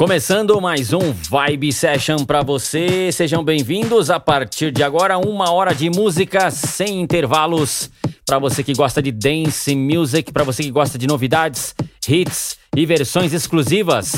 Começando mais um Vibe Session para você. Sejam bem-vindos. A partir de agora, uma hora de música sem intervalos. Para você que gosta de dance music, para você que gosta de novidades, hits e versões exclusivas.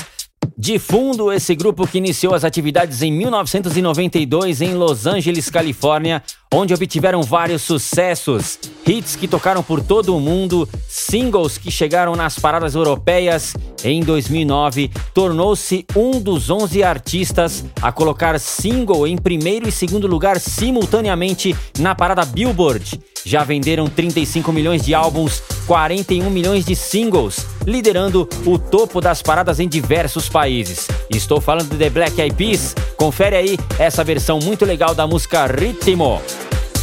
De fundo, esse grupo que iniciou as atividades em 1992 em Los Angeles, Califórnia, onde obtiveram vários sucessos, hits que tocaram por todo o mundo, singles que chegaram nas paradas europeias. Em 2009, tornou-se um dos 11 artistas a colocar single em primeiro e segundo lugar simultaneamente na parada Billboard. Já venderam 35 milhões de álbuns, 41 milhões de singles, liderando o topo das paradas em diversos países. Estou falando de The Black Eyed Peas. Confere aí essa versão muito legal da música Ritmo.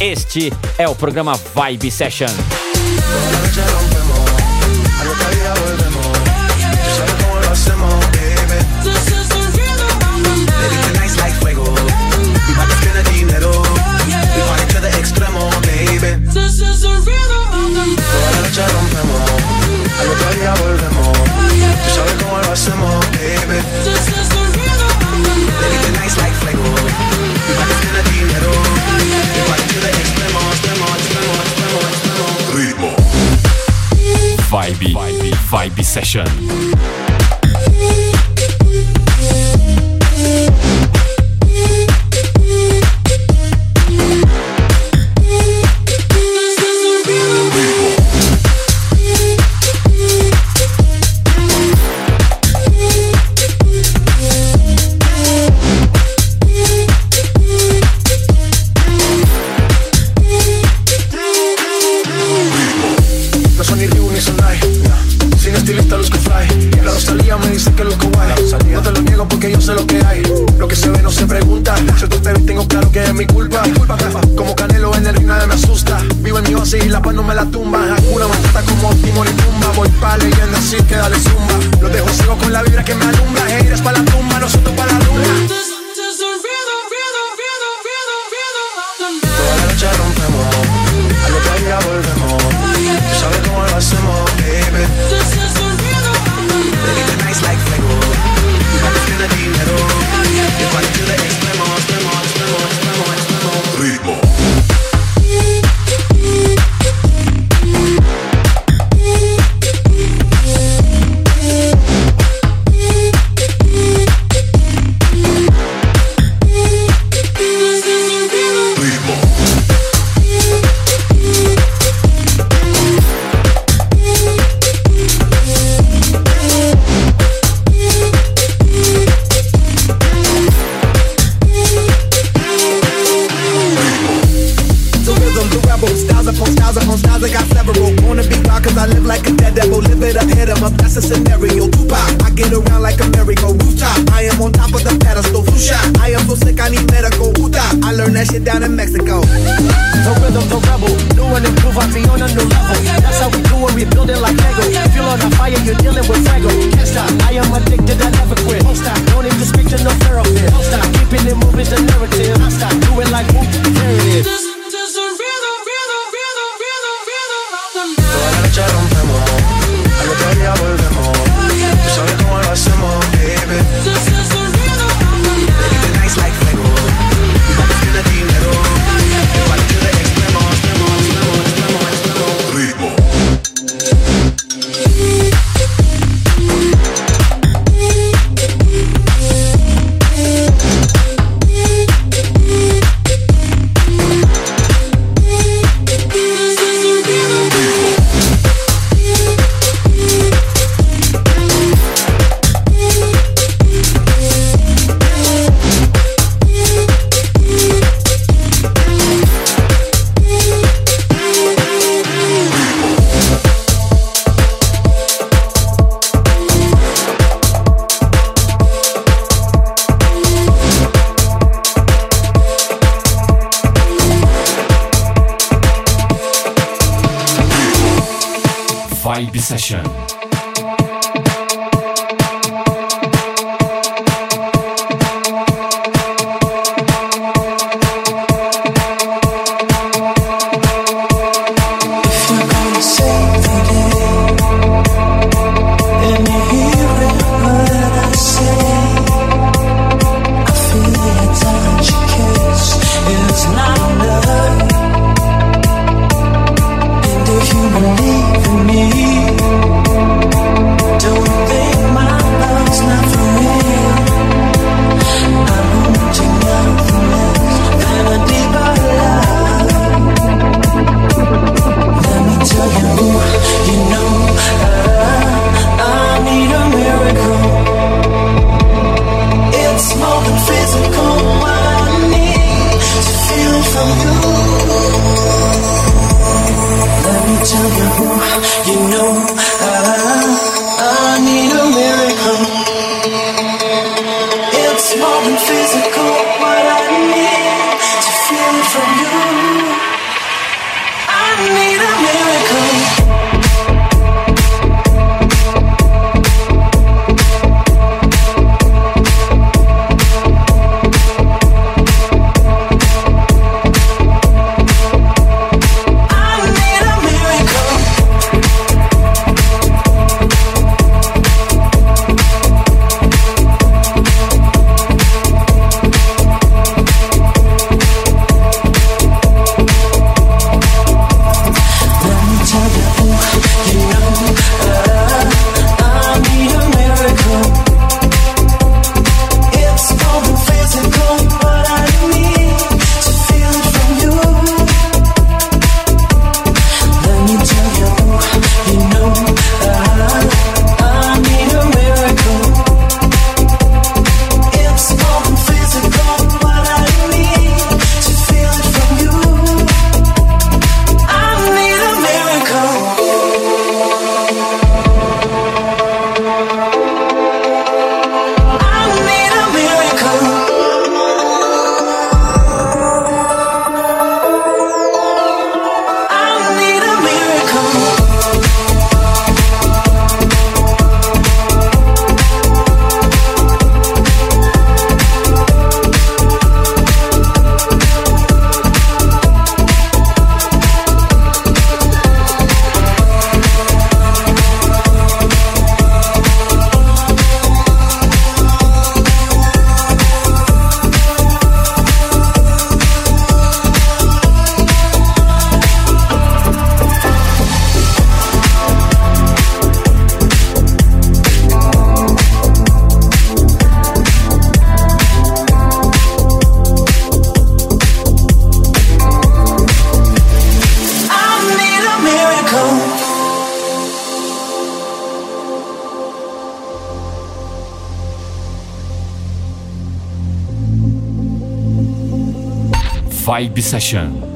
Este é o programa Vibe Session. volvemos. Tú sabes cómo lo hacemos, baby. The rhythm like Vibe, vibe, vibe session. the devil, live it up, hit him up, that's a scenario. Tupac, I get around like a merry-go rooftop. I am on top of the pedestal, flu shot. I am so sick, I need medical. Uta, I learned that shit down in Mexico. The rhythm, the rebel, new and improve, I be on a new level. That's how we do it, we build it like Lego. If you're on a fire, you're dealing with Frango. Can't stop, I am addicted, I never quit. Don't stop, don't even speak to no therapist. Don't stop, keeping it moving, the narrative. I stop, do it like whoop, there it is. la noche rompemos, al otro día volvemos. Tú sabes cómo lo hacemos, baby. Baby, tonight's like Session. Vibe Session.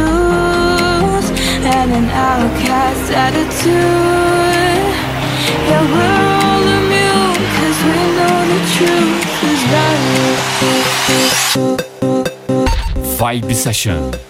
Shoes and an outcast attitude. Yeah, we're all immune cause we know the truth is. Vibe. Session.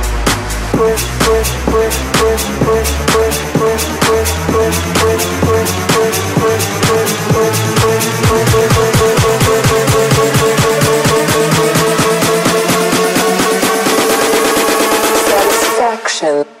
satisfaction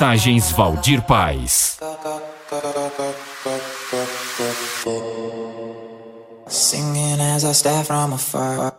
Mixagens Valdir Paz. Singing as I stare from afar.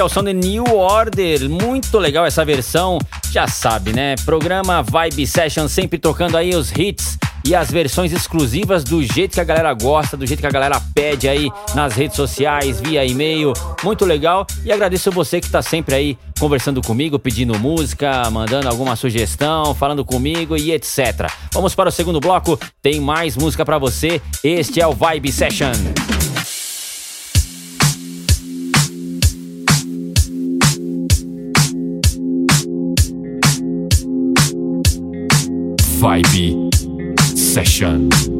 É o som de New Order, muito legal essa versão, já sabe, né? Programa Vibe Session sempre tocando aí os hits e as versões exclusivas do jeito que a galera gosta, do jeito que a galera pede aí nas redes sociais, via e-mail. Muito legal e agradeço você que está sempre aí conversando comigo, pedindo música, mandando alguma sugestão, falando comigo e etc. Vamos para o segundo bloco, tem mais música para você. Este é o Vibe Session. Vibe Session.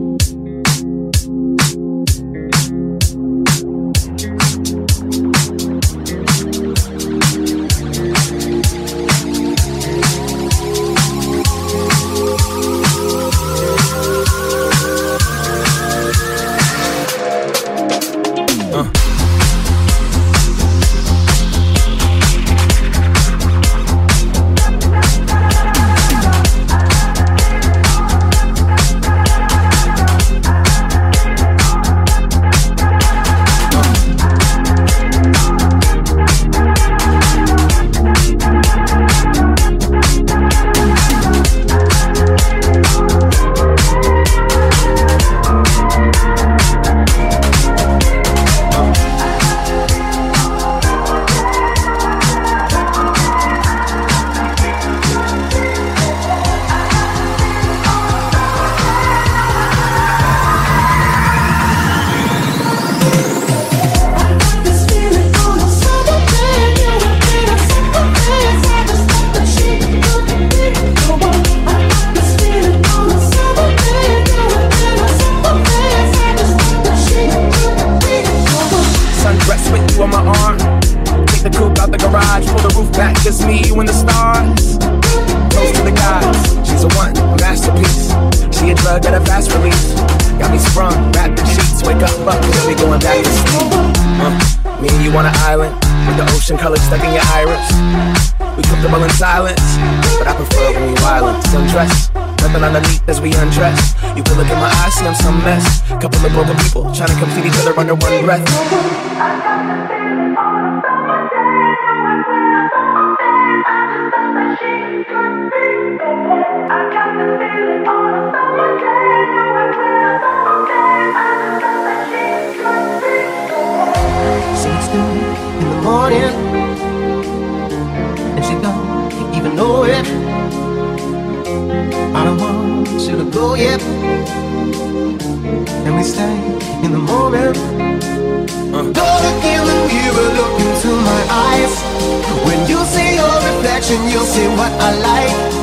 It's two in the morning, and she don't even know it. I don't want to go yet, and we stay in the moment. Uh. Don't look in the mirror, look into my eyes. When you see your reflection, you'll see what I like.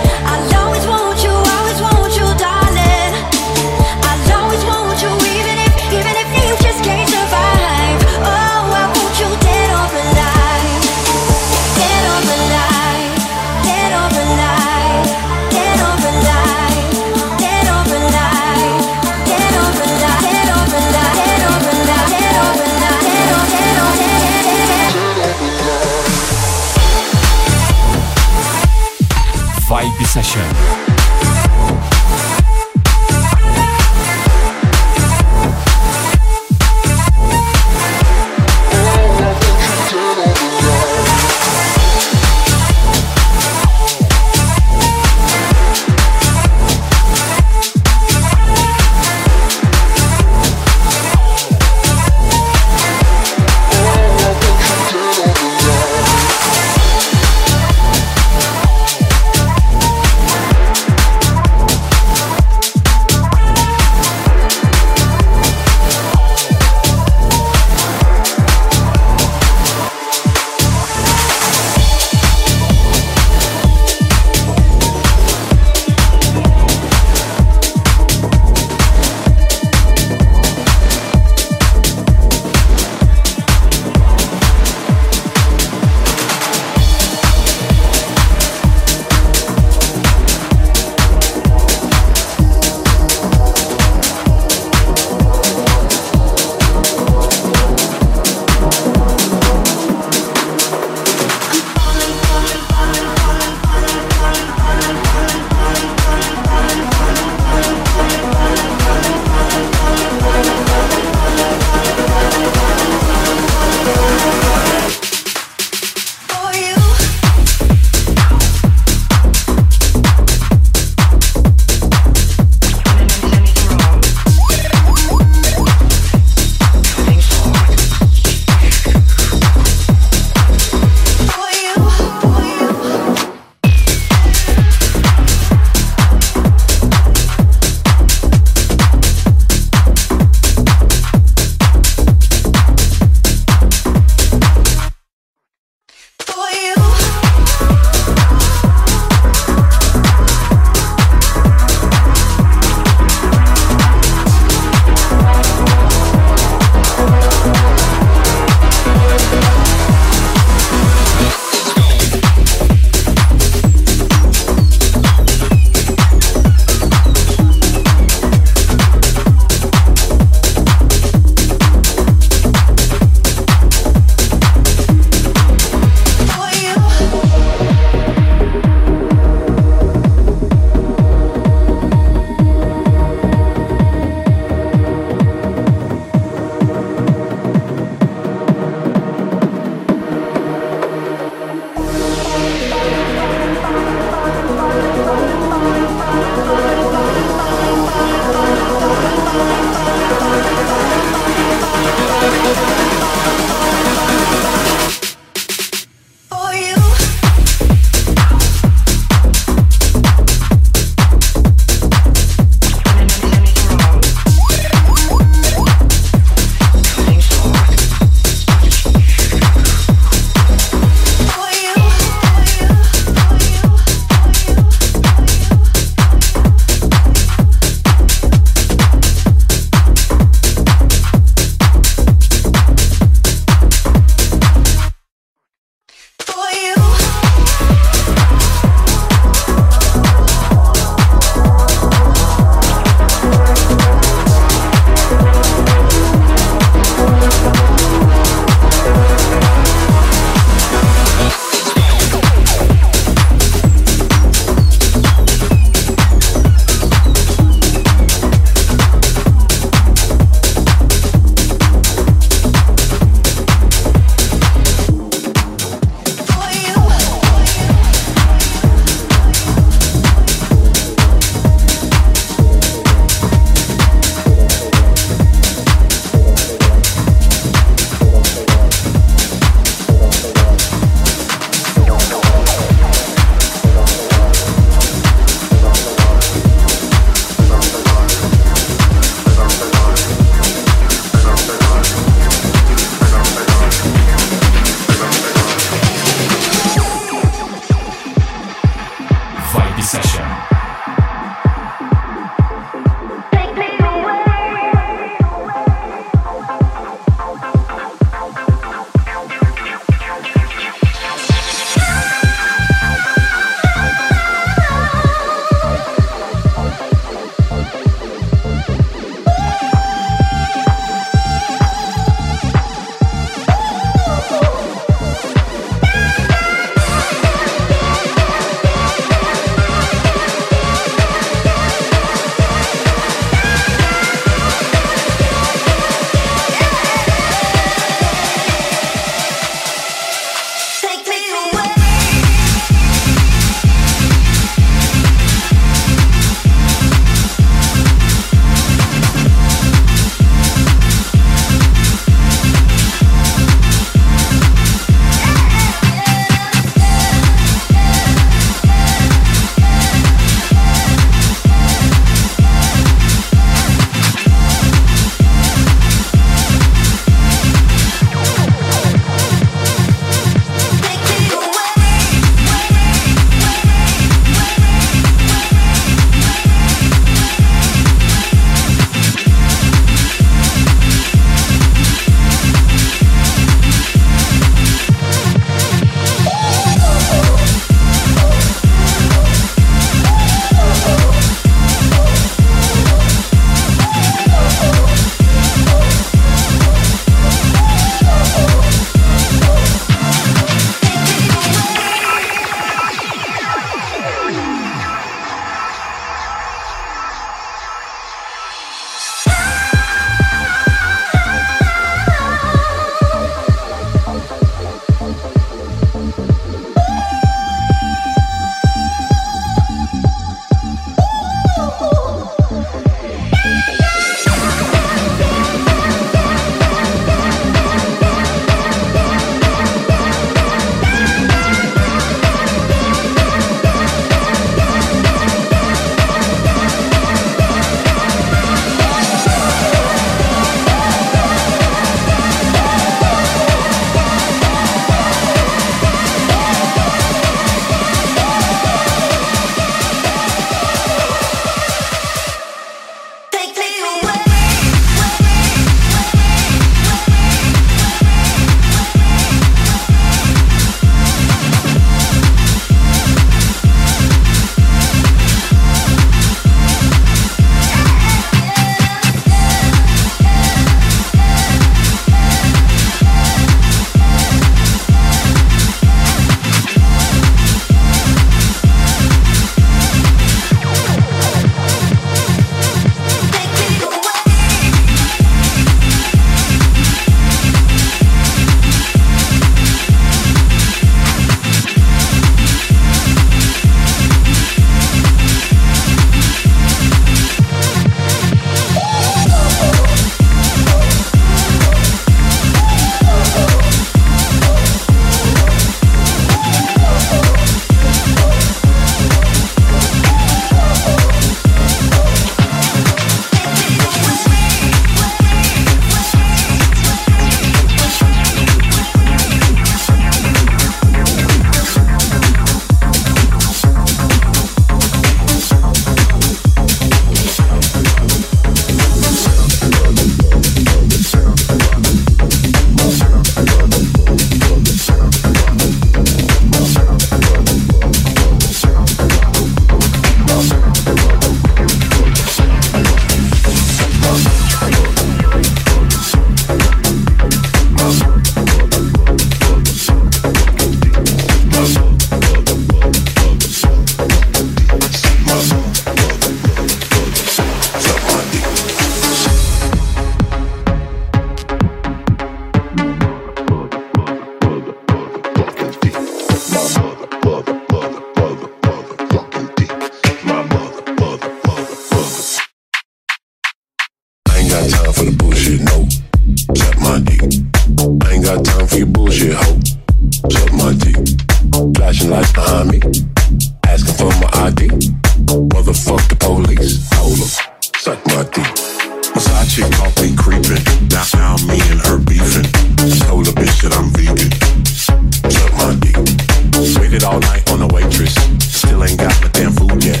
waitress still ain't got my damn food yet.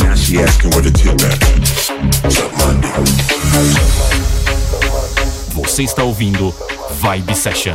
Now she asking where the tip at. Suck my Você está ouvindo Vibe Session.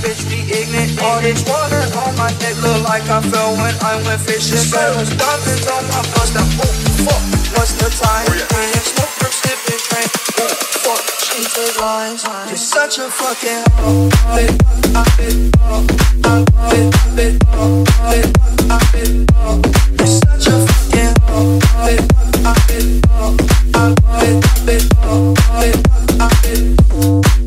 bitch be ignorant. All this water on my neck look like I fell when I went fishing. Sparrows diamonds on my bust. Now, oh fuck, what's the time? Oh, yeah. Smoke from sipping train. Oh fuck, she take lines. You're such a fucking You're such a fucking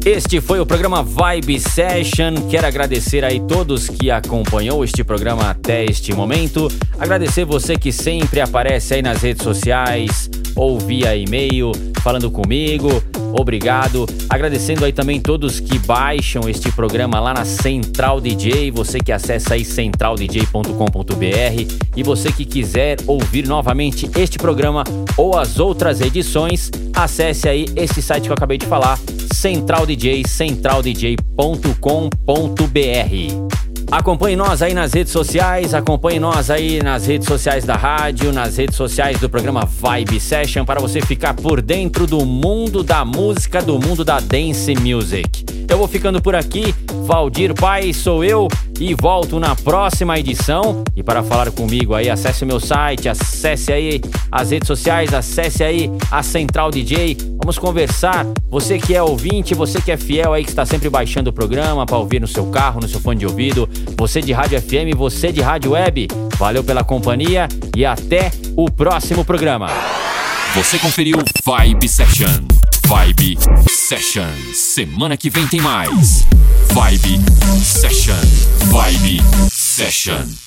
Este foi o programa Vibe Session. Quero agradecer aí todos que acompanhou este programa até este momento. Agradecer você que sempre aparece aí nas redes sociais ou via e-mail falando comigo. Obrigado. Agradecendo aí também todos que baixam este programa lá na Central DJ, você que acessa aí centraldj.com.br e você que quiser ouvir novamente este programa ou as outras edições, acesse aí esse site que eu acabei de falar, Central DJ, centraldj.com.br. Acompanhe nós aí nas redes sociais, acompanhe nós aí nas redes sociais da rádio, nas redes sociais do programa Vibe Session para você ficar por dentro do mundo da música, do mundo da dance music. Eu vou ficando por aqui, Valdir Pai sou eu e volto na próxima edição. E para falar comigo aí, acesse o meu site, acesse aí as redes sociais, acesse aí a Central DJ. Vamos conversar. Você que é ouvinte, você que é fiel aí, que está sempre baixando o programa para ouvir no seu carro, no seu fone de ouvido, você de rádio FM, você de rádio web. Valeu pela companhia e até o próximo programa. Você conferiu Vibe Session. Vibe Session. Semana que vem tem mais. Vibe Session. Vibe Session.